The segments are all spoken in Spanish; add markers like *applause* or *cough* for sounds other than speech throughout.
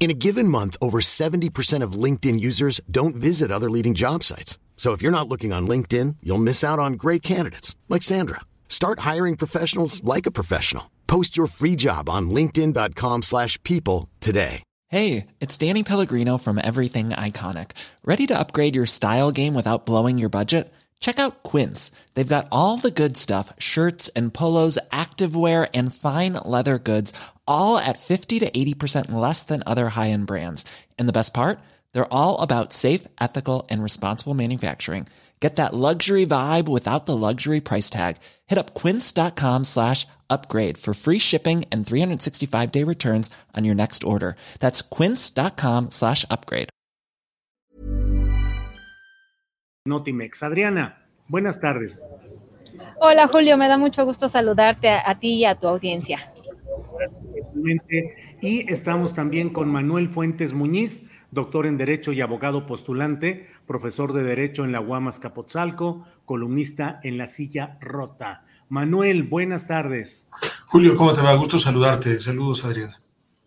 In a given month, over 70% of LinkedIn users don't visit other leading job sites. So if you're not looking on LinkedIn, you'll miss out on great candidates like Sandra. Start hiring professionals like a professional. Post your free job on linkedin.com/people today. Hey, it's Danny Pellegrino from Everything Iconic. Ready to upgrade your style game without blowing your budget? Check out Quince. They've got all the good stuff, shirts and polos, activewear and fine leather goods all at 50 to 80% less than other high-end brands. And the best part? They're all about safe, ethical, and responsible manufacturing. Get that luxury vibe without the luxury price tag. Hit up quince.com slash upgrade for free shipping and 365-day returns on your next order. That's quince.com slash upgrade. Notimex. Adriana, buenas tardes. Hola Julio, me da mucho gusto saludarte a, a ti y a tu audiencia. Y estamos también con Manuel Fuentes Muñiz, doctor en Derecho y abogado postulante, profesor de Derecho en la Guamas Capotzalco, columnista en La Silla Rota. Manuel, buenas tardes. Julio, ¿cómo te va? Gusto saludarte. Saludos, Adriana.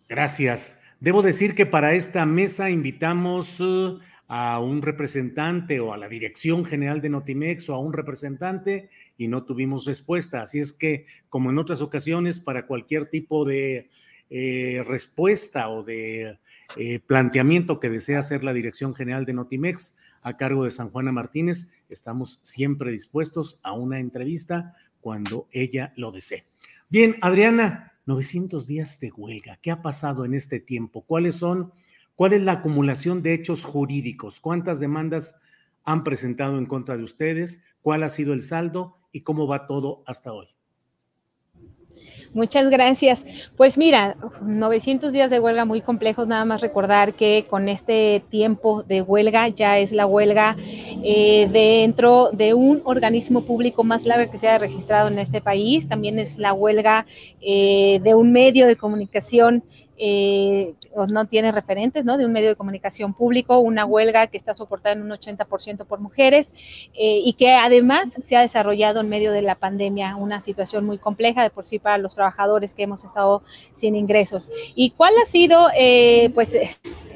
Gracias. Debo decir que para esta mesa invitamos uh, a un representante o a la dirección general de Notimex o a un representante y no tuvimos respuesta. Así es que, como en otras ocasiones, para cualquier tipo de eh, respuesta o de eh, planteamiento que desea hacer la Dirección General de Notimex a cargo de San Juana Martínez, estamos siempre dispuestos a una entrevista cuando ella lo desee. Bien, Adriana, 900 días de huelga. ¿Qué ha pasado en este tiempo? ¿Cuáles son, cuál es la acumulación de hechos jurídicos? ¿Cuántas demandas han presentado en contra de ustedes? ¿Cuál ha sido el saldo y cómo va todo hasta hoy? Muchas gracias. Pues mira, 900 días de huelga muy complejos, nada más recordar que con este tiempo de huelga ya es la huelga eh, dentro de un organismo público más largo que se haya registrado en este país, también es la huelga eh, de un medio de comunicación eh, no tiene referentes, ¿no? De un medio de comunicación público, una huelga que está soportada en un 80% por mujeres eh, y que además se ha desarrollado en medio de la pandemia, una situación muy compleja de por sí para los trabajadores que hemos estado sin ingresos. ¿Y cuál ha sido, eh, pues,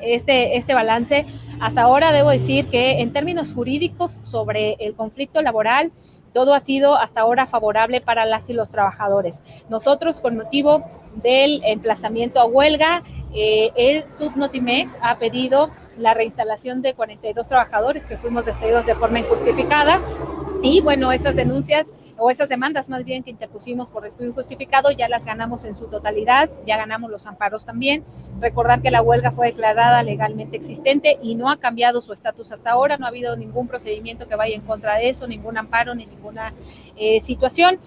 este, este balance? Hasta ahora debo decir que en términos jurídicos sobre el conflicto laboral, todo ha sido hasta ahora favorable para las y los trabajadores. Nosotros, con motivo del emplazamiento a huelga, eh, el Subnotimex ha pedido la reinstalación de 42 trabajadores que fuimos despedidos de forma injustificada y bueno, esas denuncias o esas demandas más bien que interpusimos por despido injustificado, ya las ganamos en su totalidad, ya ganamos los amparos también. Recordar que la huelga fue declarada legalmente existente y no ha cambiado su estatus hasta ahora, no ha habido ningún procedimiento que vaya en contra de eso, ningún amparo ni ninguna eh, situación.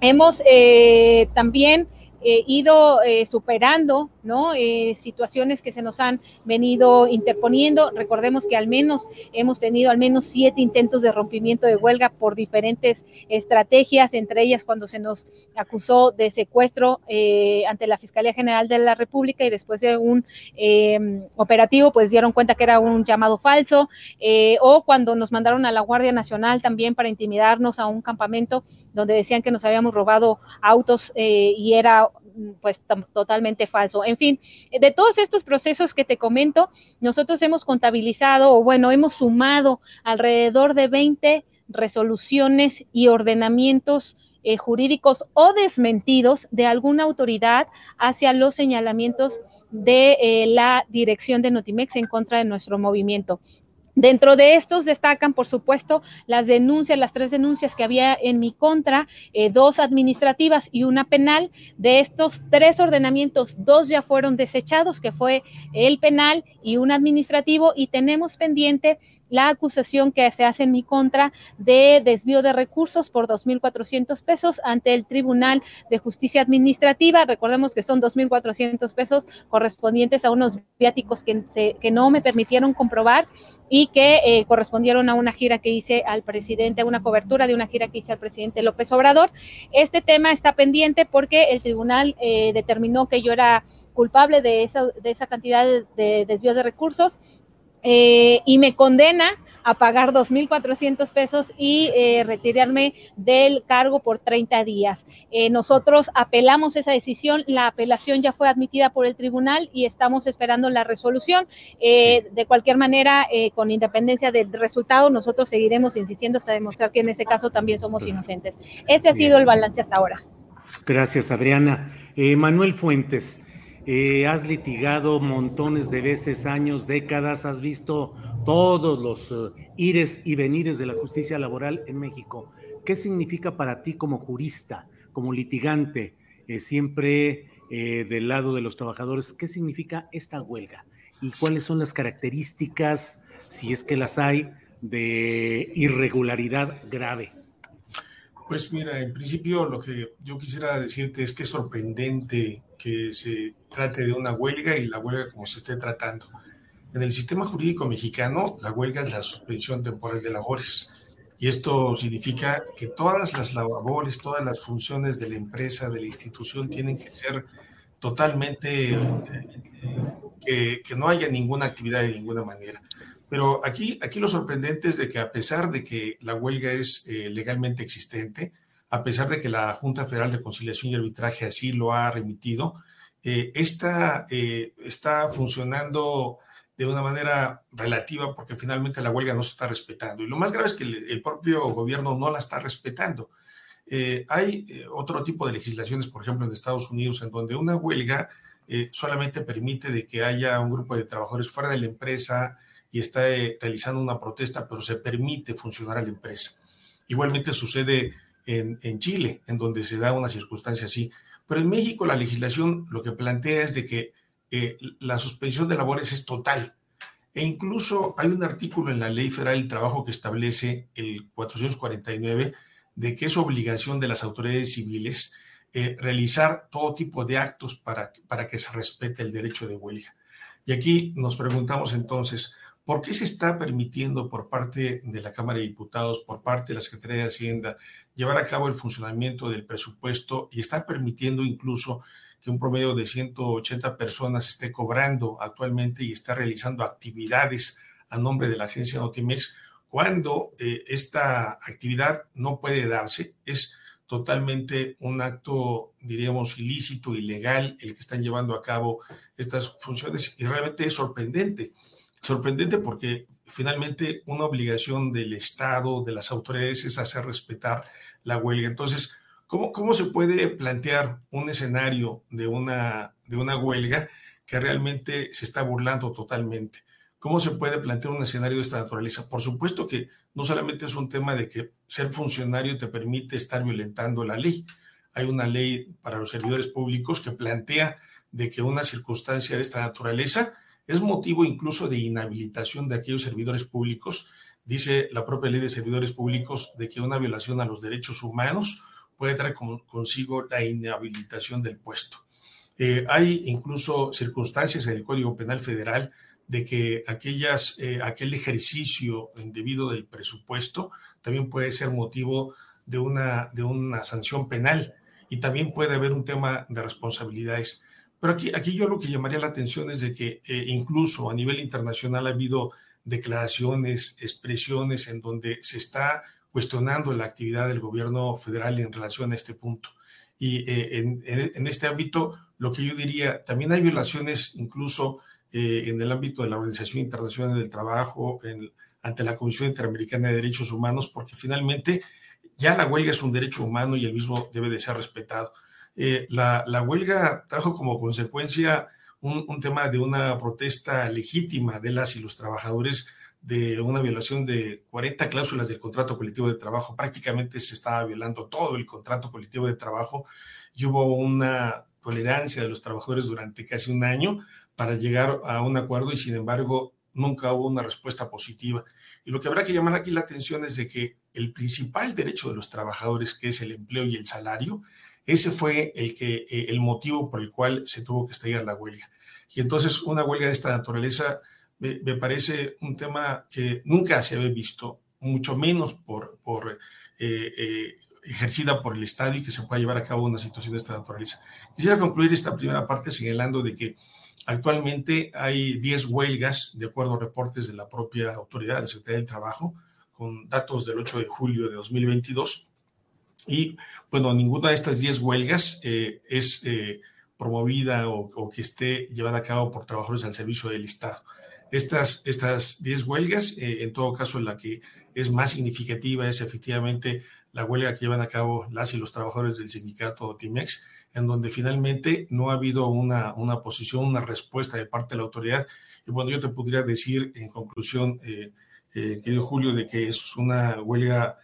Hemos eh, también eh, ido eh, superando. Eh, situaciones que se nos han venido interponiendo. Recordemos que al menos hemos tenido al menos siete intentos de rompimiento de huelga por diferentes estrategias, entre ellas cuando se nos acusó de secuestro ante la Fiscalía General de la República y después de un operativo, pues dieron cuenta que era un llamado falso, o cuando nos mandaron a la Guardia Nacional también para intimidarnos a un campamento donde decían que nos habíamos robado autos y era pues totalmente falso. En fin, de todos estos procesos que te comento, nosotros hemos contabilizado o bueno, hemos sumado alrededor de 20 resoluciones y ordenamientos eh, jurídicos o desmentidos de alguna autoridad hacia los señalamientos de eh, la dirección de Notimex en contra de nuestro movimiento. Dentro de estos destacan, por supuesto, las denuncias, las tres denuncias que había en mi contra, eh, dos administrativas y una penal. De estos tres ordenamientos, dos ya fueron desechados, que fue el penal y un administrativo, y tenemos pendiente la acusación que se hace en mi contra de desvío de recursos por 2.400 pesos ante el Tribunal de Justicia Administrativa. Recordemos que son 2.400 pesos correspondientes a unos viáticos que, que no me permitieron comprobar y que eh, correspondieron a una gira que hice al presidente, a una cobertura de una gira que hice al presidente López Obrador. Este tema está pendiente porque el tribunal eh, determinó que yo era culpable de esa, de esa cantidad de, de desvío de recursos eh, y me condena a pagar 2.400 pesos y eh, retirarme del cargo por 30 días. Eh, nosotros apelamos esa decisión, la apelación ya fue admitida por el tribunal y estamos esperando la resolución. de cualquier manera, con independencia del resultado, nosotros seguiremos insistiendo hasta demostrar que en ese caso también somos inocentes. Ese ha sido el balance hasta ahora. Gracias, Adriana. Manuel Fuentes. Eh, has litigado montones de veces, años, décadas, has visto todos los eh, ires y venires de la justicia laboral en México. ¿Qué significa para ti como jurista, como litigante, eh, siempre del lado de los trabajadores? ¿Qué significa esta huelga? ¿Y cuáles son las características, si es que las hay, de irregularidad grave? Pues mira, en principio lo que yo quisiera decirte es que es sorprendente que se trate de una huelga y la huelga como se esté tratando. En el sistema jurídico mexicano, la huelga es la suspensión temporal de labores. Y esto significa que todas las labores, todas las funciones de la empresa, de la institución, tienen que ser totalmente, eh, que, no haya ninguna actividad de ninguna manera. Pero aquí, aquí lo sorprendente es de que a pesar de que la huelga es eh, legalmente existente, a pesar de que la Junta Federal de Conciliación y Arbitraje así lo ha remitido, eh, esta eh, está funcionando de una manera relativa porque finalmente la huelga no se está respetando. Y lo más grave es que el, propio gobierno no la está respetando. Hay otro tipo de legislaciones, por ejemplo, en Estados Unidos, en donde una huelga solamente permite de que haya un grupo de trabajadores fuera de la empresa y está realizando una protesta, pero se permite funcionar a la empresa. Igualmente sucede en, Chile, en donde se da una circunstancia así. Pero en México la legislación lo que plantea es de que eh, la suspensión de labores es total. E incluso hay un artículo en la Ley Federal del Trabajo que establece el 449 de que es obligación de las autoridades civiles eh, realizar todo tipo de actos para, para que se respete el derecho de huelga. Y aquí nos preguntamos entonces, ¿por qué se está permitiendo por parte de la Cámara de Diputados, por parte de la Secretaría de Hacienda, llevar a cabo el funcionamiento del presupuesto y está permitiendo incluso que un promedio de 180 personas esté cobrando actualmente y está realizando actividades a nombre de la agencia Notimex, cuando eh, esta actividad no puede darse, es totalmente un acto, diríamos, ilícito, ilegal, el que están llevando a cabo estas funciones y realmente es sorprendente. Sorprendente porque finalmente una obligación del Estado, de las autoridades, es hacer respetar la huelga. Entonces, ¿cómo, cómo se puede plantear un escenario de una, de una huelga que realmente se está burlando totalmente? ¿Cómo se puede plantear un escenario de esta naturaleza? Por supuesto que no solamente es un tema de que ser funcionario te permite estar violentando la ley. Hay una ley para los servidores públicos que plantea de que una circunstancia de esta naturaleza es motivo incluso de inhabilitación de aquellos servidores públicos dice la propia ley de servidores públicos de que una violación a los derechos humanos puede traer consigo la inhabilitación del puesto. Eh, hay incluso circunstancias en el Código Penal Federal de que aquellas, eh, aquel ejercicio indebido del presupuesto también puede ser motivo de una, de una sanción penal y también puede haber un tema de responsabilidades. Pero aquí, aquí yo lo que llamaría la atención es de que eh, incluso a nivel internacional ha habido declaraciones, expresiones en donde se está cuestionando la actividad del gobierno federal en relación a este punto. Y eh, en, este ámbito, lo que yo diría, también hay violaciones incluso eh, en el ámbito de la Organización Internacional del Trabajo, ante la Comisión Interamericana de Derechos Humanos, porque finalmente ya la huelga es un derecho humano y el mismo debe de ser respetado. Eh, la, huelga trajo como consecuencia un, tema de una protesta legítima de las y los trabajadores de una violación de 40 cláusulas del contrato colectivo de trabajo. Prácticamente se estaba violando todo el contrato colectivo de trabajo y hubo una tolerancia de los trabajadores durante casi un año para llegar a un acuerdo y sin embargo nunca hubo una respuesta positiva. Y lo que habrá que llamar aquí la atención es de que el principal derecho de los trabajadores, que es el empleo y el salario, ese fue el, que, eh, el motivo por el cual se tuvo que estallar la huelga. Y entonces una huelga de esta naturaleza me, parece un tema que nunca se había visto, mucho menos por, por eh, eh, ejercida por el Estado y que se pueda llevar a cabo una situación de esta naturaleza. Quisiera concluir esta primera parte señalando de que actualmente hay 10 huelgas, de acuerdo a reportes de la propia autoridad, la Secretaría del Trabajo, con datos del 8 de julio de 2022. Y bueno, ninguna de estas 10 huelgas eh, es promovida o, que esté llevada a cabo por trabajadores al servicio del Estado. Estas, estas 10 huelgas, eh, en todo caso, la que es más significativa es efectivamente la huelga que llevan a cabo las y los trabajadores del sindicato Timex, en donde finalmente no ha habido una, una posición, una respuesta de parte de la autoridad. Y bueno, yo te podría decir en conclusión, eh, eh, querido Julio, de que es una huelga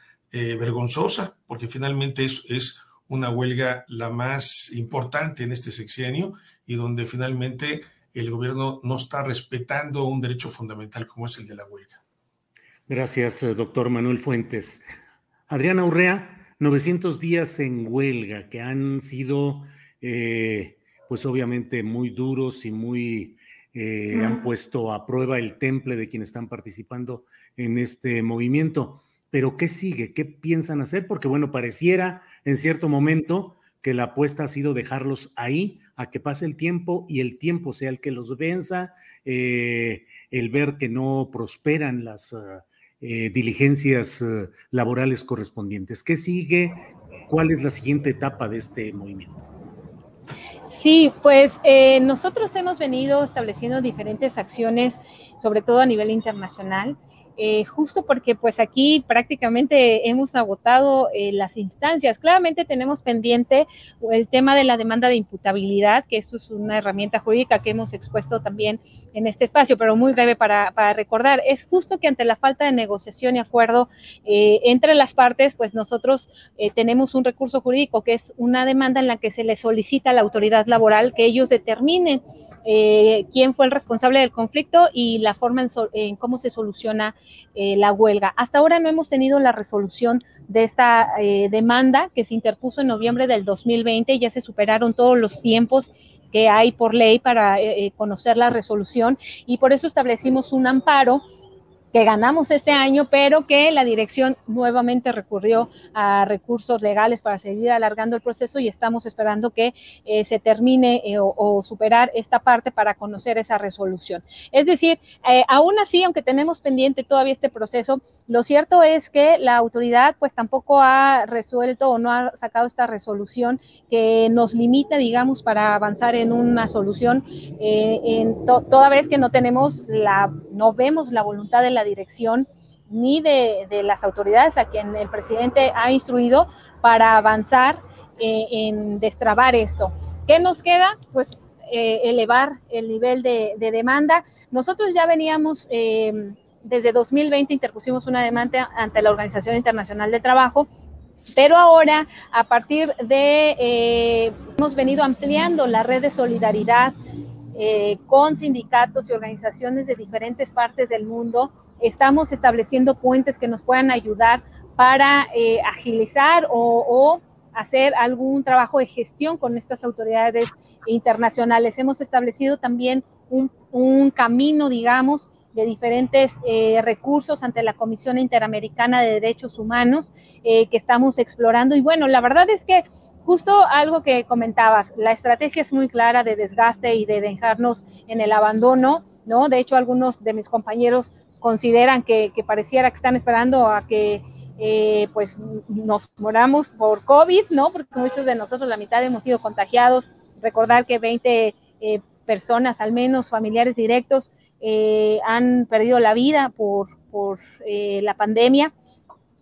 vergonzosa, porque finalmente es, es una huelga la más importante en este sexenio y donde finalmente el gobierno no está respetando un derecho fundamental como es el de la huelga. Gracias, eh, doctor Manuel Fuentes. Adriana Urrea, 900 días en huelga que han sido, eh, pues obviamente, muy duros y muy eh, han puesto a prueba el temple de quienes están participando en este movimiento. Pero ¿qué sigue? ¿Qué piensan hacer? Porque bueno, pareciera en cierto momento que la apuesta ha sido dejarlos ahí a que pase el tiempo y el tiempo sea el que los venza, eh, el ver que no prosperan las ah, eh, diligencias eh, laborales correspondientes. ¿Qué sigue? ¿Cuál es la siguiente etapa de este movimiento? Sí, pues nosotros hemos venido estableciendo diferentes acciones, sobre todo a nivel internacional. Eh, justo porque pues aquí prácticamente hemos agotado eh, las instancias. Claramente tenemos pendiente el tema de la demanda de imputabilidad, que eso es una herramienta jurídica que hemos expuesto también en este espacio, pero muy breve para, recordar. Es justo que ante la falta de negociación y acuerdo eh, entre las partes, pues nosotros tenemos un recurso jurídico que es una demanda en la que se le solicita a la autoridad laboral que ellos determinen quién fue el responsable del conflicto y la forma en, en cómo se soluciona eh, la huelga. Hasta ahora no hemos tenido la resolución de esta eh, demanda que se interpuso en noviembre del 2020. Ya se superaron todos los tiempos que hay por ley para eh, conocer la resolución y por eso establecimos un amparo que ganamos este año, pero que la dirección nuevamente recurrió a recursos legales para seguir alargando el proceso y estamos esperando que eh, se termine eh, o, superar esta parte para conocer esa resolución. Es decir, eh, aún así, aunque tenemos pendiente todavía este proceso, lo cierto es que la autoridad pues tampoco ha resuelto o no ha sacado esta resolución que nos limita, digamos, para avanzar en una solución, en toda vez que no tenemos la, no vemos la voluntad de la dirección ni de, las autoridades a quien el presidente ha instruido para avanzar eh, en destrabar esto. ¿Qué nos queda? Pues eh, elevar el nivel de, demanda. Nosotros ya veníamos, em, desde 2020 interpusimos una demanda ante la Organización Internacional de Trabajo pero ahora, a partir de, eh, hemos venido ampliando la red de solidaridad con sindicatos y organizaciones de diferentes partes del mundo estamos estableciendo puentes que nos puedan ayudar para eh, agilizar o, hacer algún trabajo de gestión con estas autoridades internacionales. Hemos establecido también un, camino, digamos, de diferentes eh, recursos ante la Comisión Interamericana de Derechos Humanos eh, que estamos explorando. Y bueno, la verdad es que justo algo que comentabas, la estrategia es muy clara de desgaste y de dejarnos en el abandono, ¿no? De hecho, algunos de mis compañeros consideran que, pareciera que están esperando a que eh, pues nos moramos por COVID, ¿no? Porque muchos de nosotros, la mitad hemos sido contagiados. Recordar que 20 eh, personas, al menos familiares directos, eh, han perdido la vida por, por la pandemia.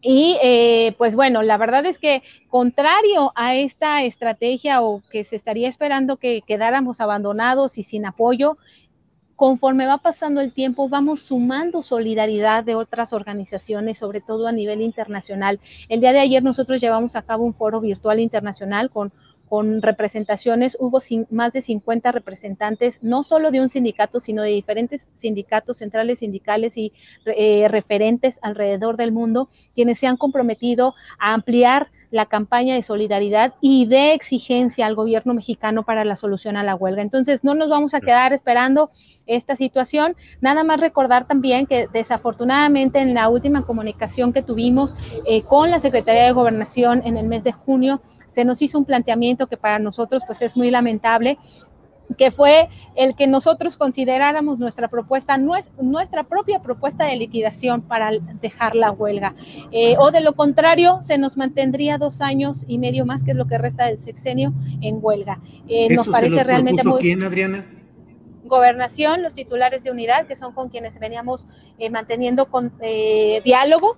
Y pues bueno, la verdad es que contrario a esta estrategia o que se estaría esperando que quedáramos abandonados y sin apoyo, conforme va pasando el tiempo, vamos sumando solidaridad de otras organizaciones, sobre todo a nivel internacional. El día de ayer nosotros llevamos a cabo un foro virtual internacional con con representaciones, hubo más de 50 representantes, no solo de un sindicato, sino de diferentes sindicatos centrales sindicales y eh, referentes alrededor del mundo, quienes se han comprometido a ampliar la campaña de solidaridad y de exigencia al gobierno mexicano para la solución a la huelga. Entonces, no nos vamos a quedar esperando esta situación. Nada más recordar también que desafortunadamente en la última comunicación que tuvimos eh, con la Secretaría de Gobernación en el mes de junio, se nos hizo un planteamiento que para nosotros pues es muy lamentable que fue el que nosotros consideráramos nuestra propuesta, nuestra propia propuesta de liquidación para dejar la huelga. Eh, o de lo contrario, se nos mantendría dos años y medio más, que es lo que resta del sexenio, en huelga. Eh, nos parece realmente muy... ¿Quién, Adriana? Gobernación, los titulares de unidad, que son con quienes veníamos eh, manteniendo con, diálogo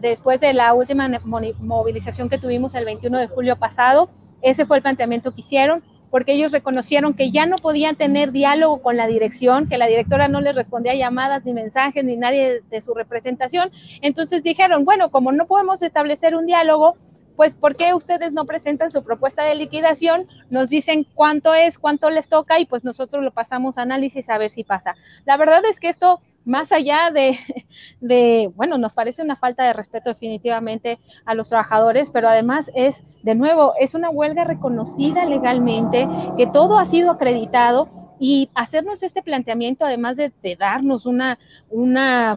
después de la última movilización que tuvimos el 21 de julio pasado. Ese fue el planteamiento que hicieron porque ellos reconocieron que ya no podían tener diálogo con la dirección, que la directora no les respondía llamadas ni mensajes ni nadie de su representación. Entonces dijeron, bueno, como no podemos establecer un diálogo, pues ¿por qué ustedes no presentan su propuesta de liquidación? Nos dicen cuánto es, cuánto les toca y pues nosotros lo pasamos a análisis a ver si pasa. La verdad es que esto más allá de, *laughs* de, bueno, nos parece una falta de respeto definitivamente a los trabajadores, pero además es, de nuevo, es una huelga reconocida legalmente, que todo ha sido acreditado y hacernos este planteamiento, además de, darnos una, una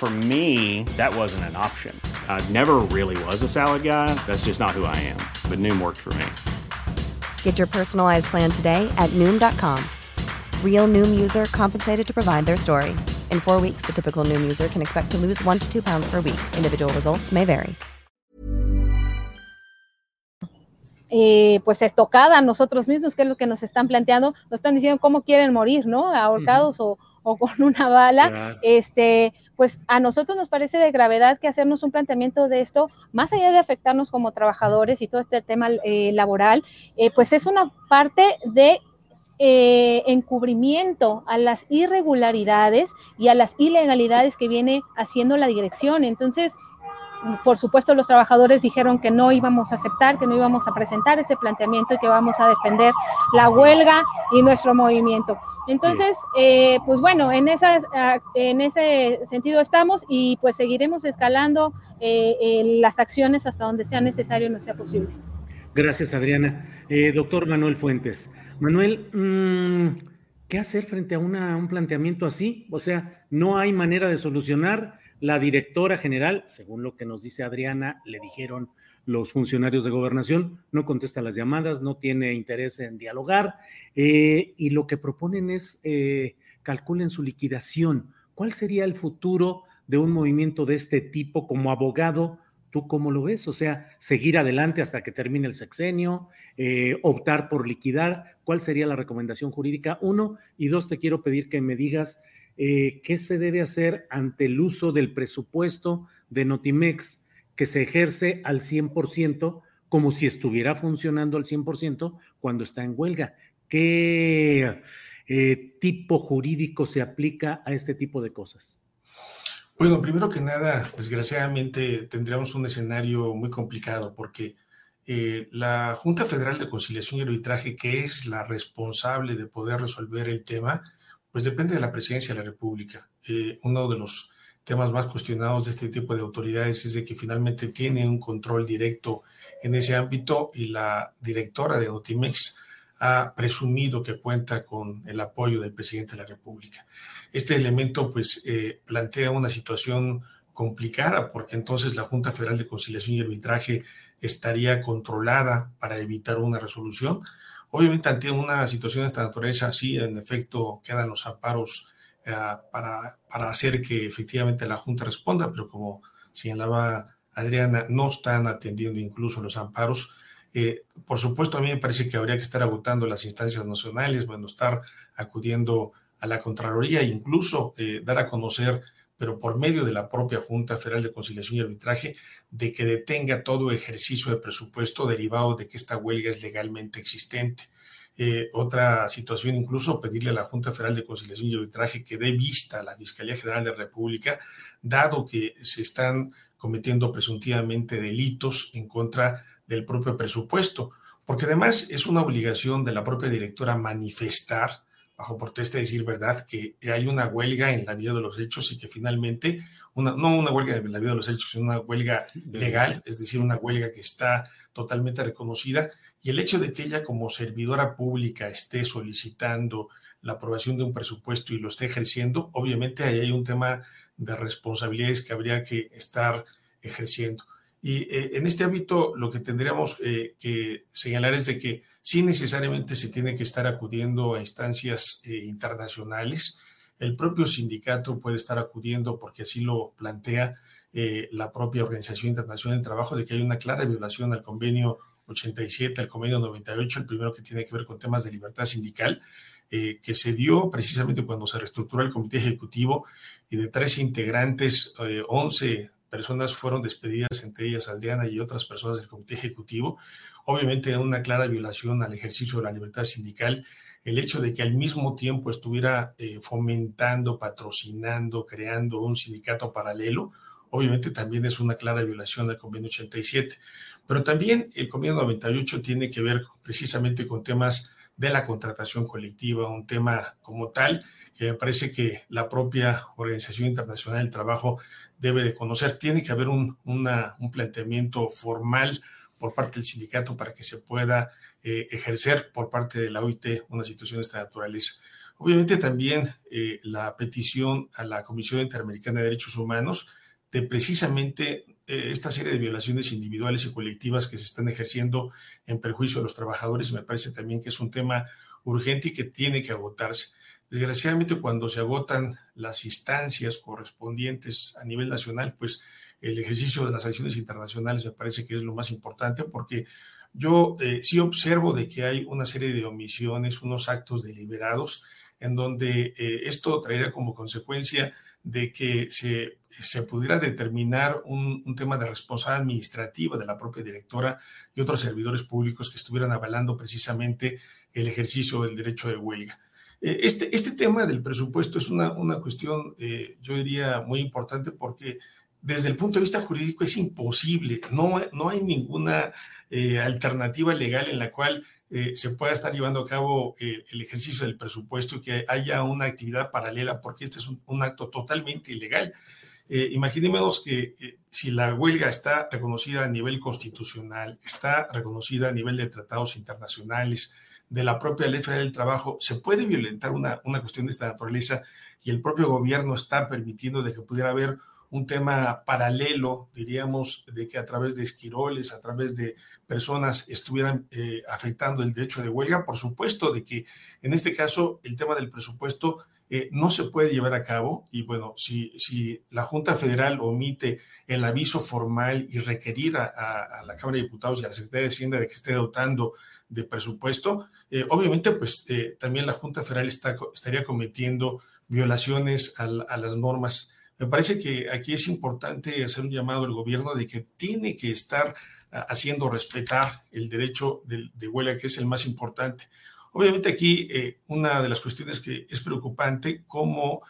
For me, that wasn't an option. I never really was a salad guy. That's just not who I am. But Noom worked for me. Get your personalized plan today at Noom.com. Real Noom user compensated to provide their story. In four weeks, the typical Noom user can expect to lose one to two pounds per week. Individual results may vary. Eh, pues estocada nosotros mismos, que es lo que nos están planteando, nos están diciendo cómo quieren morir, ¿no? Ahorcados uh -huh. o o con una bala, claro. este, pues a nosotros nos parece de gravedad que hacernos un planteamiento de esto, más allá de afectarnos como trabajadores y todo este tema eh, laboral, eh, pues es una parte de eh, encubrimiento a las irregularidades y a las ilegalidades que viene haciendo la dirección. Entonces, por supuesto, los trabajadores dijeron que no íbamos a aceptar, que no íbamos a presentar ese planteamiento y que vamos a defender la huelga y nuestro movimiento. Entonces, eh, pues bueno, en, esas, ah, en ese sentido estamos y pues seguiremos escalando eh, eh, las acciones hasta donde sea necesario y no sea posible. Gracias, Adriana. Eh, doctor Manuel Fuentes. Manuel, mmm, ¿qué hacer frente a una, un planteamiento así? O sea, no hay manera de solucionar la directora general, según lo que nos dice Adriana, le dijeron los funcionarios de gobernación, no contesta las llamadas, no tiene interés en dialogar eh, y lo que proponen es eh, calculen su liquidación. ¿Cuál sería el futuro de un movimiento de este tipo como abogado? ¿Tú cómo lo ves? O sea, seguir adelante hasta que termine el sexenio, eh, optar por liquidar. ¿Cuál sería la recomendación jurídica? Uno, y dos, te quiero pedir que me digas eh, qué se debe hacer ante el uso del presupuesto de Notimex que se ejerce al 100% como si estuviera funcionando al 100% cuando está en huelga. ¿Qué eh, tipo jurídico se aplica a este tipo de cosas? Bueno, primero que nada, desgraciadamente tendríamos un escenario muy complicado porque eh, la Junta Federal de Conciliación y Arbitraje, que es la responsable de poder resolver el tema, pues depende de la presidencia de la República. Eh, uno de los temas más cuestionados de este tipo de autoridades es de que finalmente tiene un control directo en ese ámbito y la directora de Notimex ha presumido que cuenta con el apoyo del presidente de la República. Este elemento pues eh, plantea una situación complicada porque entonces la Junta Federal de Conciliación y Arbitraje estaría controlada para evitar una resolución. Obviamente ante una situación de esta naturaleza, sí, en efecto quedan los amparos eh, para, para hacer que efectivamente la Junta responda, pero como señalaba Adriana, no están atendiendo incluso los amparos. Eh, por supuesto, a mí me parece que habría que estar agotando las instancias nacionales, bueno, estar acudiendo a la Contraloría e incluso eh, dar a conocer, pero por medio de la propia Junta Federal de Conciliación y Arbitraje, de que detenga todo ejercicio de presupuesto derivado de que esta huelga es legalmente existente. Eh, otra situación, incluso pedirle a la Junta Federal de Conciliación y Arbitraje que dé vista a la Fiscalía General de la República, dado que se están cometiendo presuntivamente delitos en contra del propio presupuesto, porque además es una obligación de la propia directora manifestar, bajo protesta, decir verdad, que hay una huelga en la vía de los hechos y que finalmente, una, no una huelga en la vía de los hechos, sino una huelga legal, es decir, una huelga que está totalmente reconocida, y el hecho de que ella como servidora pública esté solicitando la aprobación de un presupuesto y lo esté ejerciendo, obviamente ahí hay un tema de responsabilidades que habría que estar ejerciendo. Y eh, en este ámbito lo que tendríamos eh, que señalar es de que sí necesariamente se tiene que estar acudiendo a instancias eh, internacionales. El propio sindicato puede estar acudiendo porque así lo plantea la propia Organización Internacional del Trabajo de que hay una clara violación al convenio 87, al convenio 98, el primero que tiene que ver con temas de libertad sindical, que se dio precisamente cuando se reestructuró el comité ejecutivo y de tres integrantes, 11 personas fueron despedidas, entre ellas Adriana y otras personas del comité ejecutivo. Obviamente una clara violación al ejercicio de la libertad sindical, el hecho de que al mismo tiempo estuviera eh, fomentando, patrocinando, creando un sindicato paralelo, obviamente también es una clara violación del convenio 87. Pero también el convenio 98 tiene que ver precisamente con temas de la contratación colectiva, un tema como tal que me parece que la propia Organización Internacional del Trabajo debe de conocer. Tiene que haber un, un planteamiento formal por parte del sindicato para que se pueda eh, ejercer por parte de la OIT una situación de esta naturaleza. Obviamente también eh, la petición a la Comisión Interamericana de Derechos Humanos de precisamente eh, esta serie de violaciones individuales y colectivas que se están ejerciendo en perjuicio de los trabajadores, me parece también que es un tema urgente y que tiene que agotarse. Desgraciadamente, cuando se agotan las instancias correspondientes a nivel nacional, pues el ejercicio de las acciones internacionales me parece que es lo más importante porque yo eh, sí observo de que hay una serie de omisiones, unos actos deliberados en donde eh, esto traería como consecuencia de que se, se pudiera determinar un, un, tema de responsabilidad administrativa de la propia directora y otros servidores públicos que estuvieran avalando precisamente el ejercicio del derecho de huelga. Eh, este, este tema del presupuesto es una, una cuestión, eh, yo diría, muy importante porque desde el punto de vista jurídico es imposible, no, no hay ninguna eh, alternativa legal en la cual se pueda estar llevando a cabo el ejercicio del presupuesto y que haya una actividad paralela, porque este es un, acto totalmente ilegal. imaginémonos que si la huelga está reconocida a nivel constitucional, está reconocida a nivel de tratados internacionales, de la propia ley federal del trabajo, se puede violentar una, una cuestión de esta naturaleza y el propio gobierno está permitiendo de que pudiera haber un tema paralelo, diríamos, de que a través de esquiroles, a través de personas estuvieran eh, afectando el derecho de huelga. Por supuesto de que en este caso el tema del presupuesto eh, no se puede llevar a cabo y bueno, si, si la Junta Federal omite el aviso formal y requerir a, a, la Cámara de Diputados y a la Secretaría de Hacienda de que esté dotando de presupuesto, eh, obviamente, pues eh, también la Junta Federal estaría cometiendo violaciones a, las normas. Me parece que aquí es importante hacer un llamado al gobierno de que tiene que estar ah, haciendo respetar el derecho de, huelga, que es el más importante. Obviamente aquí eh, una de las cuestiones que es preocupante, cómo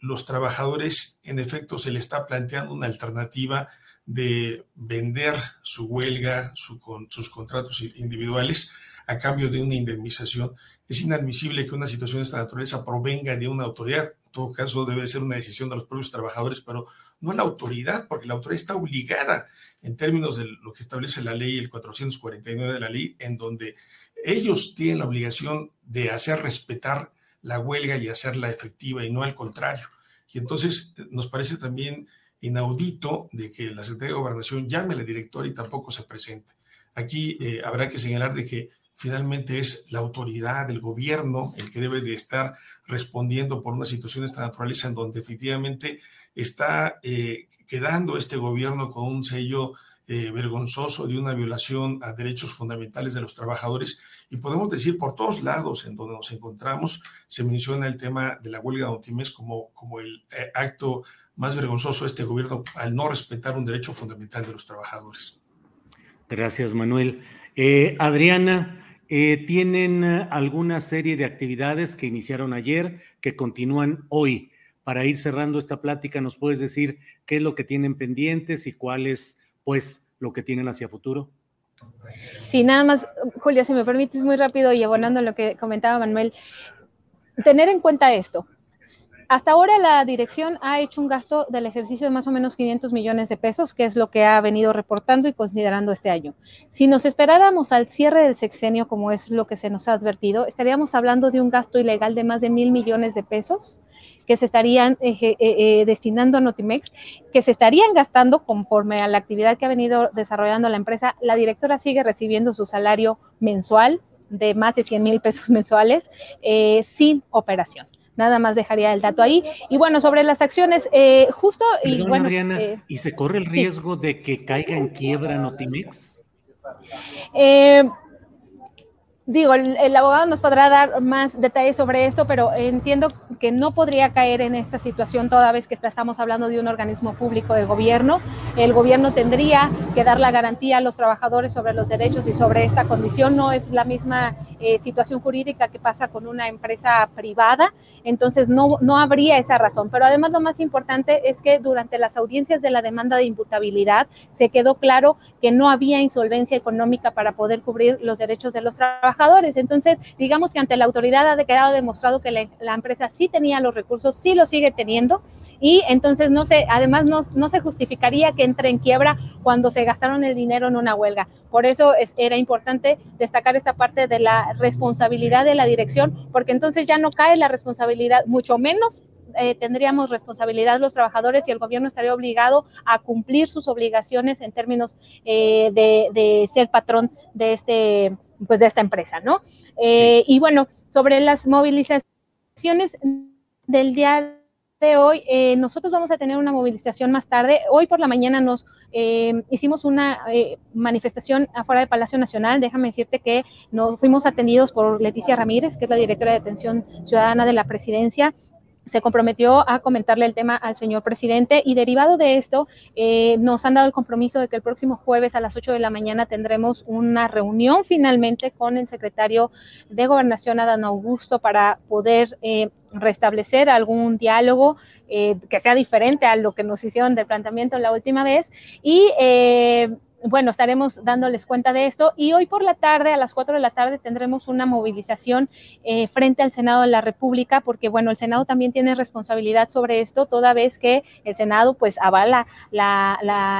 los trabajadores, en efecto, se le está planteando una alternativa de vender su huelga, sus contratos individuales a cambio de una indemnización. Es inadmisible que una situación de esta naturaleza provenga de una autoridad. En todo caso, debe ser una decisión de los propios trabajadores, pero no la autoridad, porque la autoridad está obligada en términos de lo que establece la ley, el 449 de la ley, en donde ellos tienen la obligación de hacer respetar la huelga y hacerla efectiva y no al contrario. Y entonces nos parece también inaudito de que la Secretaría de Gobernación llame a la directora y tampoco se presente. Aquí eh, habrá que señalar de que finalmente es la autoridad, el gobierno, el que debe de estar respondiendo por una situación de esta naturaleza en donde efectivamente está eh, quedando este gobierno con un sello eh, vergonzoso de una violación a derechos fundamentales de los trabajadores. Y podemos decir por todos lados en donde nos encontramos, se menciona el tema de la huelga de Otimes como, como el eh, acto más vergonzoso de este gobierno al no respetar un derecho fundamental de los trabajadores. Gracias, Manuel. Adriana, eh, tienen eh, alguna serie de actividades que iniciaron ayer, que continúan hoy. Para ir cerrando esta plática, ¿nos puedes decir qué es lo que tienen pendientes y cuál es, pues, lo que tienen hacia futuro? Sí, nada más, Julia, si me permites muy rápido y abonando lo que comentaba Manuel, tener en cuenta esto. Hasta ahora la dirección ha hecho un gasto del ejercicio de más o menos 500 millones de pesos, que es lo que ha venido reportando y considerando este año. Si nos esperáramos al cierre del sexenio, como es lo que se nos ha advertido, estaríamos hablando de un gasto ilegal de más de mil millones de pesos que se estarían eh, eh, destinando a Notimex, que se estarían gastando conforme a la actividad que ha venido desarrollando la empresa. La directora sigue recibiendo su salario mensual de más de 100 mil pesos mensuales eh, sin operación. Nada más dejaría el dato ahí. Y bueno, sobre las acciones, eh, justo... y, bueno, Adriana, eh, ¿y se corre el riesgo de que caiga en quiebra Notimex? Eh, digo, el, abogado nos podrá dar más detalles sobre esto, pero entiendo que no podría caer en esta situación toda vez que estamos hablando de un organismo público de gobierno. El gobierno tendría que dar la garantía a los trabajadores sobre los derechos y sobre esta condición. No es la misma eh, situación jurídica que pasa con una empresa privada, entonces no, no habría esa razón. Pero además lo más importante es que durante las audiencias de la demanda de imputabilidad se quedó claro que no había insolvencia económica para poder cubrir los derechos de los trabajadores entonces, digamos que ante la autoridad ha quedado demostrado que la, empresa sí tenía los recursos, sí lo sigue teniendo, y entonces no se, además no, se justificaría que entre en quiebra cuando se gastaron el dinero en una huelga. Por eso era importante destacar esta parte de la responsabilidad de la dirección, porque entonces ya no cae la responsabilidad, mucho menos eh, tendríamos responsabilidad los trabajadores y el gobierno estaría obligado a cumplir sus obligaciones en términos eh, de, de, ser patrón de este pues de esta empresa, ¿no? Eh, y bueno, sobre las movilizaciones del día de hoy, eh, nosotros vamos a tener una movilización más tarde. Hoy por la mañana nos eh, hicimos una manifestación afuera del Palacio Nacional. Déjame decirte que nos fuimos atendidos por Leticia Ramírez, que es la directora de Atención Ciudadana de la Presidencia, se comprometió a comentarle el tema al señor presidente y derivado de esto eh, nos han dado el compromiso de que el próximo jueves a las 8 de la mañana tendremos una reunión finalmente con el secretario de Gobernación Adán Augusto para poder eh, restablecer algún diálogo eh, que sea diferente a lo que nos hicieron de planteamiento la última vez. Y bueno, estaremos dándoles cuenta de esto. Y hoy por la tarde, a las 4 de la tarde, tendremos una movilización eh, frente al Senado de la República, porque bueno, el Senado también tiene responsabilidad sobre esto, toda vez que el Senado pues avala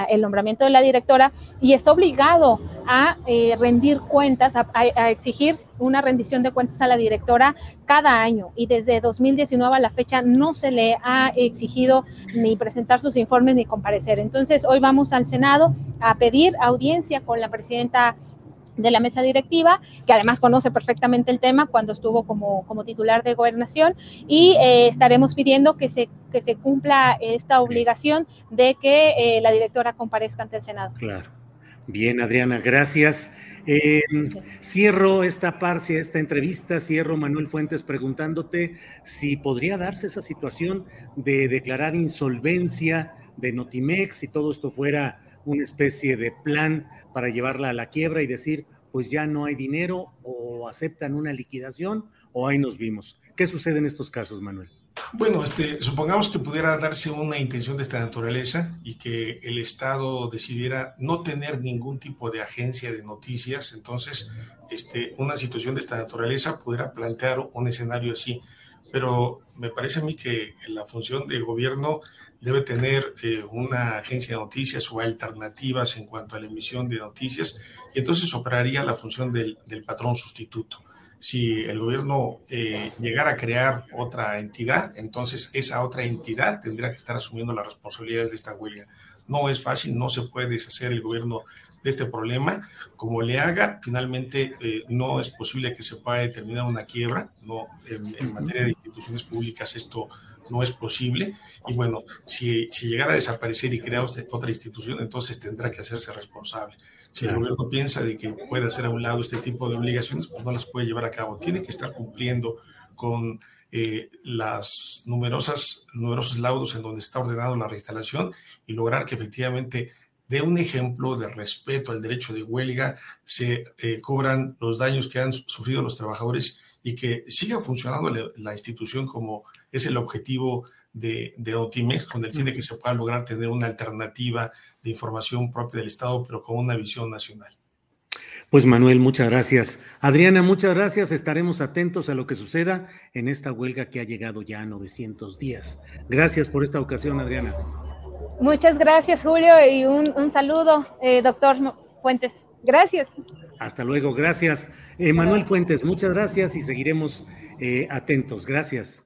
el nombramiento de la directora y está obligado a eh, rendir cuentas, a exigir una rendición de cuentas a la directora cada año y desde 2019 a la fecha no se le ha exigido ni presentar sus informes ni comparecer. Entonces, hoy vamos al Senado a pedir audiencia con la presidenta de la mesa directiva, que además conoce perfectamente el tema cuando estuvo como, como titular de gobernación, y eh, estaremos pidiendo que se, que se cumpla esta obligación de que eh, la directora comparezca ante el Senado. Claro. Bien, Adriana, gracias. Eh, cierro esta parte, esta entrevista, cierro Manuel Fuentes preguntándote si podría darse esa situación de declarar insolvencia de Notimex si todo esto fuera una especie de plan para llevarla a la quiebra y decir, pues ya no hay dinero o aceptan una liquidación o ahí nos vimos. ¿Qué sucede en estos casos, Manuel? Bueno, este, supongamos que pudiera darse una intención de esta naturaleza y que el Estado decidiera no tener ningún tipo de agencia de noticias, entonces este, una situación de esta naturaleza pudiera plantear un escenario así. pero me parece a mí que la función de gobierno debe tener eh, una agencia de noticias o alternativas en cuanto a la emisión de noticias y entonces operaría la función del, patrón sustituto. Si el gobierno eh, llegara a crear otra entidad, entonces esa otra entidad tendría que estar asumiendo las responsabilidades de esta huelga. No es fácil, no se puede deshacer el gobierno de este problema. Como le haga, finalmente eh, no es posible que se pueda determinar una quiebra. No, en, materia de instituciones públicas esto no es posible. Y bueno, si, si llegara a desaparecer y crear otra institución, entonces tendrá que hacerse responsable. Si el gobierno piensa de que puede hacer a un lado este tipo de obligaciones, pues no las puede llevar a cabo. Tiene que estar cumpliendo con eh, las numerosas, numerosos laudos en donde está ordenado la reinstalación y lograr que efectivamente dé un ejemplo de respeto al derecho de huelga, se eh, cobran los daños que han sufrido los trabajadores y que siga funcionando la, institución como es el objetivo de, de Otimex, con el fin de que se pueda lograr tener una alternativa de información propia del Estado, pero con una visión nacional. Pues Manuel, muchas gracias. Adriana, muchas gracias. Estaremos atentos a lo que suceda en esta huelga que ha llegado ya a 900 días. Gracias por esta ocasión, Adriana. Muchas gracias, Julio, y un, saludo, eh, doctor Fuentes. Gracias. Hasta luego, gracias. Eh, Manuel Fuentes, muchas gracias y seguiremos eh, atentos. Gracias.